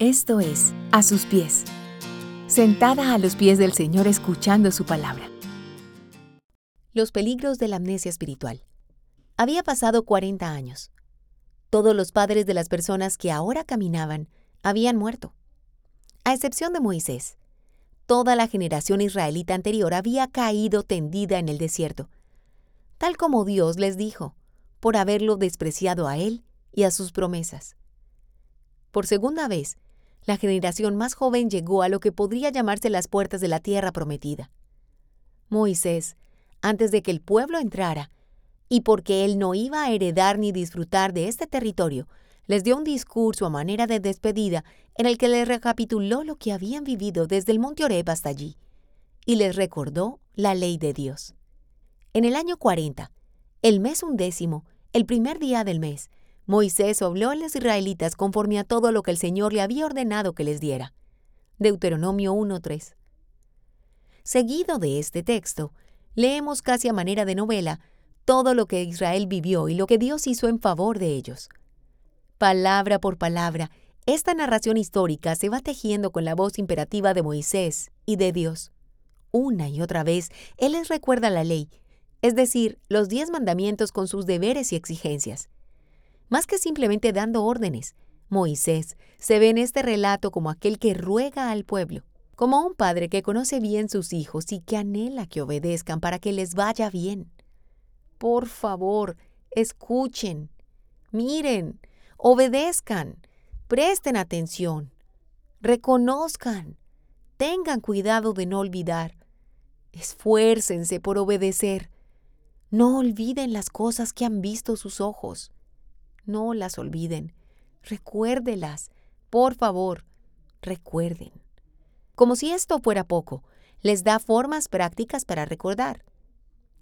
Esto es A sus pies, sentada a los pies del Señor escuchando su palabra. Los peligros de la amnesia espiritual. Había pasado 40 años. Todos los padres de las personas que ahora caminaban habían muerto, a excepción de Moisés. Toda la generación israelita anterior había caído tendida en el desierto, tal como Dios les dijo, por haberlo despreciado a él y a sus promesas. Por segunda vez, la generación más joven llegó a lo que podría llamarse las puertas de la tierra prometida. Moisés, antes de que el pueblo entrara, y porque él no iba a heredar ni disfrutar de este territorio, les dio un discurso a manera de despedida en el que les recapituló lo que habían vivido desde el monte Oreb hasta allí, y les recordó la ley de Dios. En el año 40, el mes undécimo, el primer día del mes, Moisés habló a los israelitas conforme a todo lo que el Señor le había ordenado que les diera. Deuteronomio 1.3. Seguido de este texto, leemos casi a manera de novela todo lo que Israel vivió y lo que Dios hizo en favor de ellos. Palabra por palabra, esta narración histórica se va tejiendo con la voz imperativa de Moisés y de Dios. Una y otra vez, Él les recuerda la ley, es decir, los diez mandamientos con sus deberes y exigencias. Más que simplemente dando órdenes, Moisés se ve en este relato como aquel que ruega al pueblo, como un padre que conoce bien sus hijos y que anhela que obedezcan para que les vaya bien. Por favor, escuchen, miren, obedezcan, presten atención, reconozcan, tengan cuidado de no olvidar, esfuércense por obedecer. No olviden las cosas que han visto sus ojos. No las olviden. Recuérdelas. Por favor, recuerden. Como si esto fuera poco, les da formas prácticas para recordar.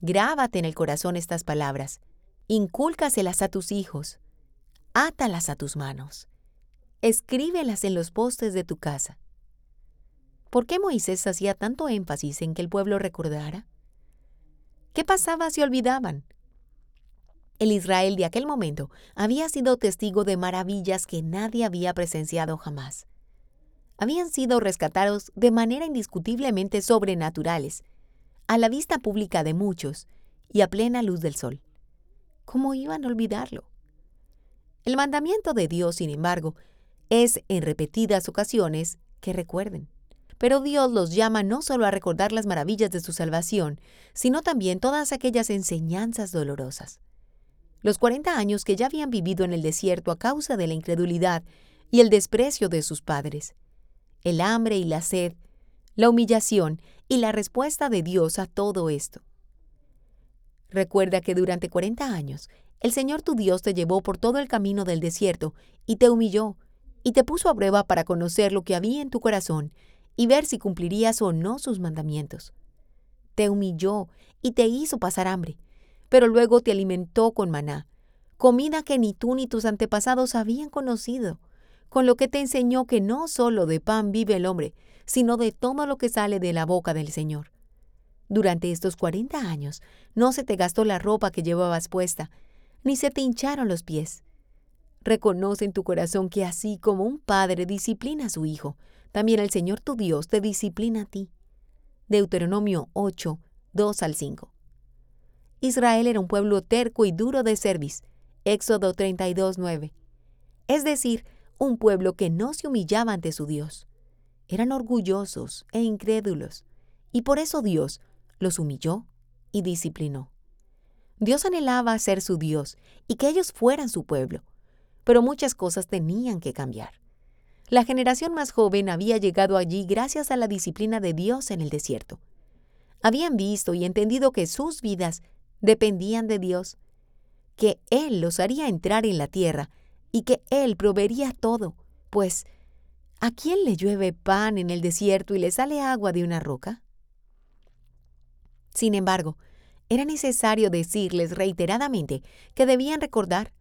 Grábate en el corazón estas palabras. Incúlcaselas a tus hijos. Átalas a tus manos. Escríbelas en los postes de tu casa. ¿Por qué Moisés hacía tanto énfasis en que el pueblo recordara? ¿Qué pasaba si olvidaban? El Israel de aquel momento había sido testigo de maravillas que nadie había presenciado jamás. Habían sido rescatados de manera indiscutiblemente sobrenaturales, a la vista pública de muchos y a plena luz del sol. ¿Cómo iban a olvidarlo? El mandamiento de Dios, sin embargo, es en repetidas ocasiones que recuerden. Pero Dios los llama no solo a recordar las maravillas de su salvación, sino también todas aquellas enseñanzas dolorosas los 40 años que ya habían vivido en el desierto a causa de la incredulidad y el desprecio de sus padres, el hambre y la sed, la humillación y la respuesta de Dios a todo esto. Recuerda que durante 40 años el Señor tu Dios te llevó por todo el camino del desierto y te humilló y te puso a prueba para conocer lo que había en tu corazón y ver si cumplirías o no sus mandamientos. Te humilló y te hizo pasar hambre, pero luego te alimentó con maná, comida que ni tú ni tus antepasados habían conocido, con lo que te enseñó que no solo de pan vive el hombre, sino de todo lo que sale de la boca del Señor. Durante estos cuarenta años no se te gastó la ropa que llevabas puesta, ni se te hincharon los pies. Reconoce en tu corazón que así como un padre disciplina a su hijo, también el Señor tu Dios te disciplina a ti. Deuteronomio 8, 2 al 5. Israel era un pueblo terco y duro de cerviz. Éxodo 32, 9. Es decir, un pueblo que no se humillaba ante su Dios. Eran orgullosos e incrédulos, y por eso Dios los humilló y disciplinó. Dios anhelaba ser su Dios y que ellos fueran su pueblo, pero muchas cosas tenían que cambiar. La generación más joven había llegado allí gracias a la disciplina de Dios en el desierto. Habían visto y entendido que sus vidas dependían de Dios, que Él los haría entrar en la tierra y que Él proveería todo, pues ¿a quién le llueve pan en el desierto y le sale agua de una roca? Sin embargo, era necesario decirles reiteradamente que debían recordar,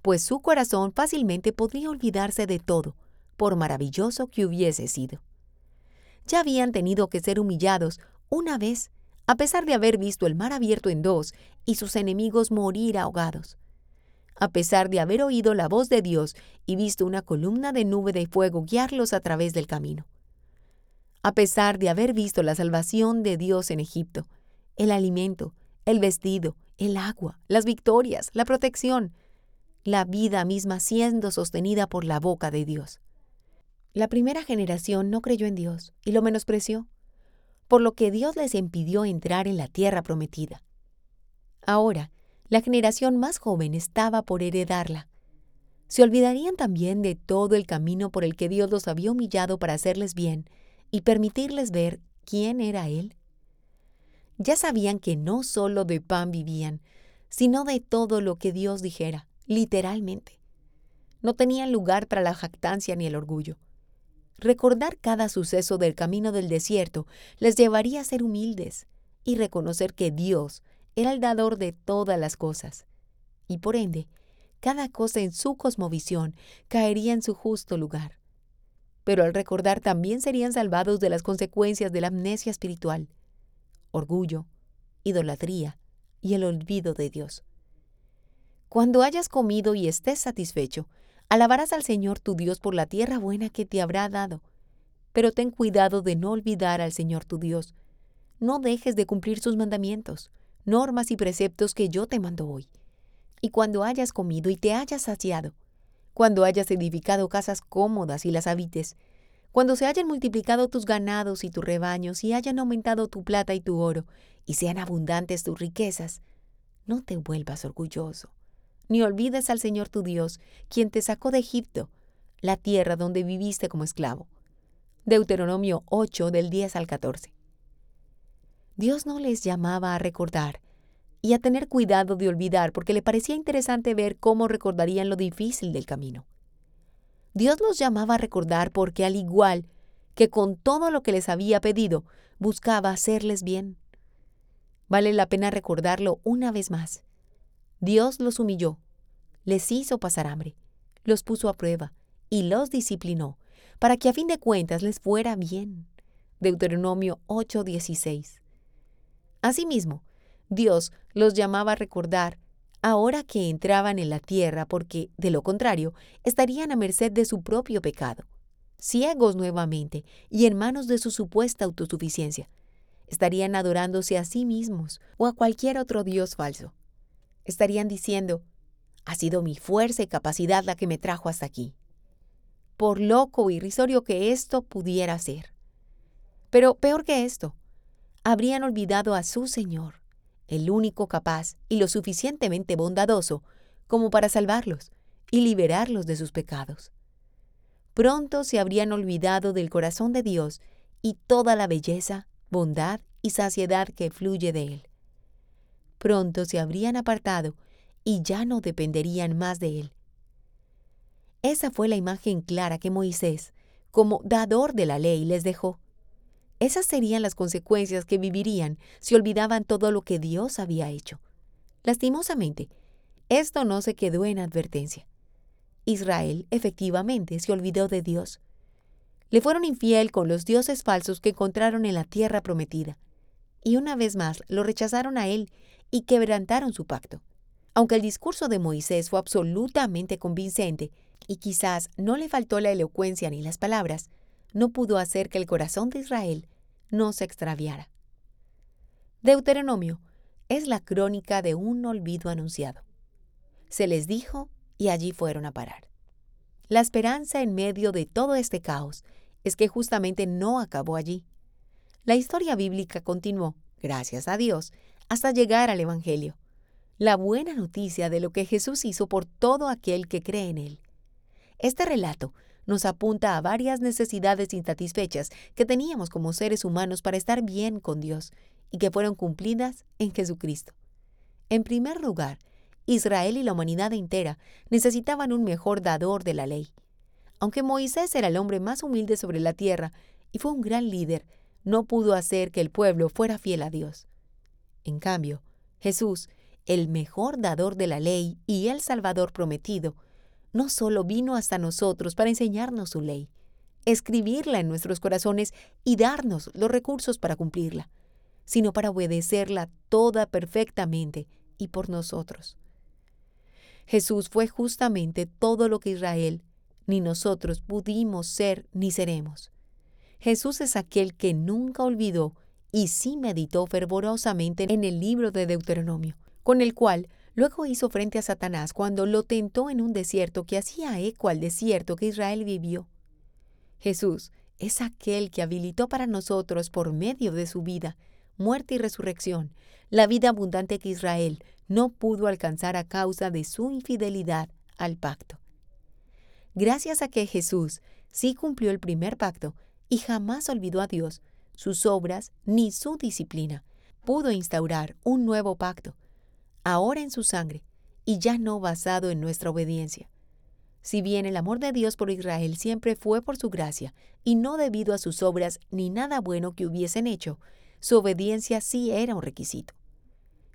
pues su corazón fácilmente podría olvidarse de todo, por maravilloso que hubiese sido. Ya habían tenido que ser humillados una vez a pesar de haber visto el mar abierto en dos y sus enemigos morir ahogados. a pesar de haber oído la voz de Dios y visto una columna de nube de fuego guiarlos a través del camino. A pesar de haber visto la salvación de Dios en Egipto, el alimento, el vestido, el agua, las victorias, la protección, la vida misma siendo sostenida por la boca de Dios. La primera generación no creyó en Dios y lo menospreció, por lo que Dios les impidió entrar en la tierra prometida. Ahora, la generación más joven estaba por heredarla. Se olvidarían también de todo el camino por el que Dios los había humillado para hacerles bien y permitirles ver quién era Él. Ya sabían que no solo de pan vivían, sino de todo lo que Dios dijera, literalmente. No tenían lugar para la jactancia ni el orgullo. Recordar cada suceso del camino del desierto les llevaría a ser humildes y reconocer que Dios era el dador de todas las cosas, y por ende, cada cosa en su cosmovisión caería en su justo lugar. Pero al recordar también serían salvados de las consecuencias de la amnesia espiritual, orgullo, idolatría y el olvido de Dios. Cuando hayas comido y estés satisfecho, alabarás al Señor tu Dios por la tierra buena que te habrá dado. Pero ten cuidado de no olvidar al Señor tu Dios. No dejes de cumplir sus mandamientos, normas y preceptos que yo te mando hoy. Y cuando hayas comido y te hayas saciado, cuando hayas edificado casas cómodas y las habites, cuando se hayan multiplicado tus ganados y tus rebaños y hayan aumentado tu plata y tu oro, y sean abundantes tus riquezas, no te vuelvas orgulloso, ni olvides al Señor tu Dios, quien te sacó de Egipto, la tierra donde viviste como esclavo. Deuteronomio 8 del 10 al 14. Dios no les llamaba a recordar y a tener cuidado de olvidar porque le parecía interesante ver cómo recordarían lo difícil del camino. Dios los llamaba a recordar porque al igual que con todo lo que les había pedido, buscaba hacerles bien. Vale la pena recordarlo una vez más. Dios los humilló, les hizo pasar hambre, los puso a prueba y los disciplinó para que a fin de cuentas les fuera bien. Deuteronomio 8:16. Asimismo, Dios los llamaba a recordar ahora que entraban en la tierra porque, de lo contrario, estarían a merced de su propio pecado, ciegos nuevamente y en manos de su supuesta autosuficiencia. Estarían adorándose a sí mismos o a cualquier otro Dios falso. Estarían diciendo, ha sido mi fuerza y capacidad la que me trajo hasta aquí. Por loco o irrisorio que esto pudiera ser. Pero peor que esto, habrían olvidado a su Señor, el único capaz y lo suficientemente bondadoso como para salvarlos y liberarlos de sus pecados. Pronto se habrían olvidado del corazón de Dios y toda la belleza, bondad y saciedad que fluye de Él. Pronto se habrían apartado y ya no dependerían más de Él. Esa fue la imagen clara que Moisés, como dador de la ley, les dejó. Esas serían las consecuencias que vivirían si olvidaban todo lo que Dios había hecho. Lastimosamente, esto no se quedó en advertencia. Israel efectivamente se olvidó de Dios. Le fueron infiel con los dioses falsos que encontraron en la tierra prometida, y una vez más lo rechazaron a él y quebrantaron su pacto. Aunque el discurso de Moisés fue absolutamente convincente y quizás no le faltó la elocuencia ni las palabras, no pudo hacer que el corazón de Israel no se extraviara. Deuteronomio es la crónica de un olvido anunciado. Se les dijo y allí fueron a parar. La esperanza en medio de todo este caos es que justamente no acabó allí. La historia bíblica continuó, gracias a Dios, hasta llegar al Evangelio, la buena noticia de lo que Jesús hizo por todo aquel que cree en Él. Este relato nos apunta a varias necesidades insatisfechas que teníamos como seres humanos para estar bien con Dios y que fueron cumplidas en Jesucristo. En primer lugar, Israel y la humanidad entera necesitaban un mejor dador de la ley. Aunque Moisés era el hombre más humilde sobre la tierra y fue un gran líder, no pudo hacer que el pueblo fuera fiel a Dios. En cambio, Jesús, el mejor dador de la ley y el Salvador prometido, no solo vino hasta nosotros para enseñarnos su ley, escribirla en nuestros corazones y darnos los recursos para cumplirla, sino para obedecerla toda perfectamente y por nosotros. Jesús fue justamente todo lo que Israel, ni nosotros pudimos ser ni seremos. Jesús es aquel que nunca olvidó y sí meditó fervorosamente en el libro de Deuteronomio, con el cual luego hizo frente a Satanás cuando lo tentó en un desierto que hacía eco al desierto que Israel vivió. Jesús es aquel que habilitó para nosotros por medio de su vida, muerte y resurrección, la vida abundante que Israel no pudo alcanzar a causa de su infidelidad al pacto. Gracias a que Jesús sí cumplió el primer pacto y jamás olvidó a Dios, sus obras ni su disciplina, pudo instaurar un nuevo pacto, ahora en su sangre, y ya no basado en nuestra obediencia. Si bien el amor de Dios por Israel siempre fue por su gracia, y no debido a sus obras ni nada bueno que hubiesen hecho, su obediencia sí era un requisito.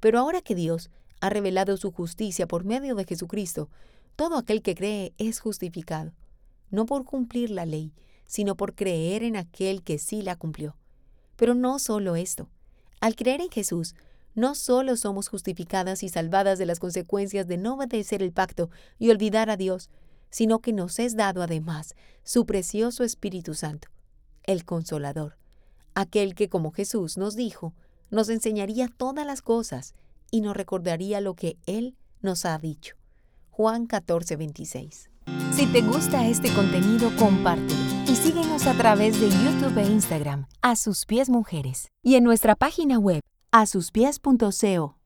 Pero ahora que Dios ha revelado su justicia por medio de Jesucristo, todo aquel que cree es justificado, no por cumplir la ley, sino por creer en aquel que sí la cumplió. Pero no solo esto. Al creer en Jesús, no solo somos justificadas y salvadas de las consecuencias de no obedecer el pacto y olvidar a Dios, sino que nos es dado además su precioso Espíritu Santo, el Consolador, aquel que como Jesús nos dijo, nos enseñaría todas las cosas y nos recordaría lo que Él nos ha dicho. Juan 14, 26. Si te gusta este contenido, compártelo y síguenos a través de YouTube e Instagram, a sus pies mujeres, y en nuestra página web, a sus pies.co.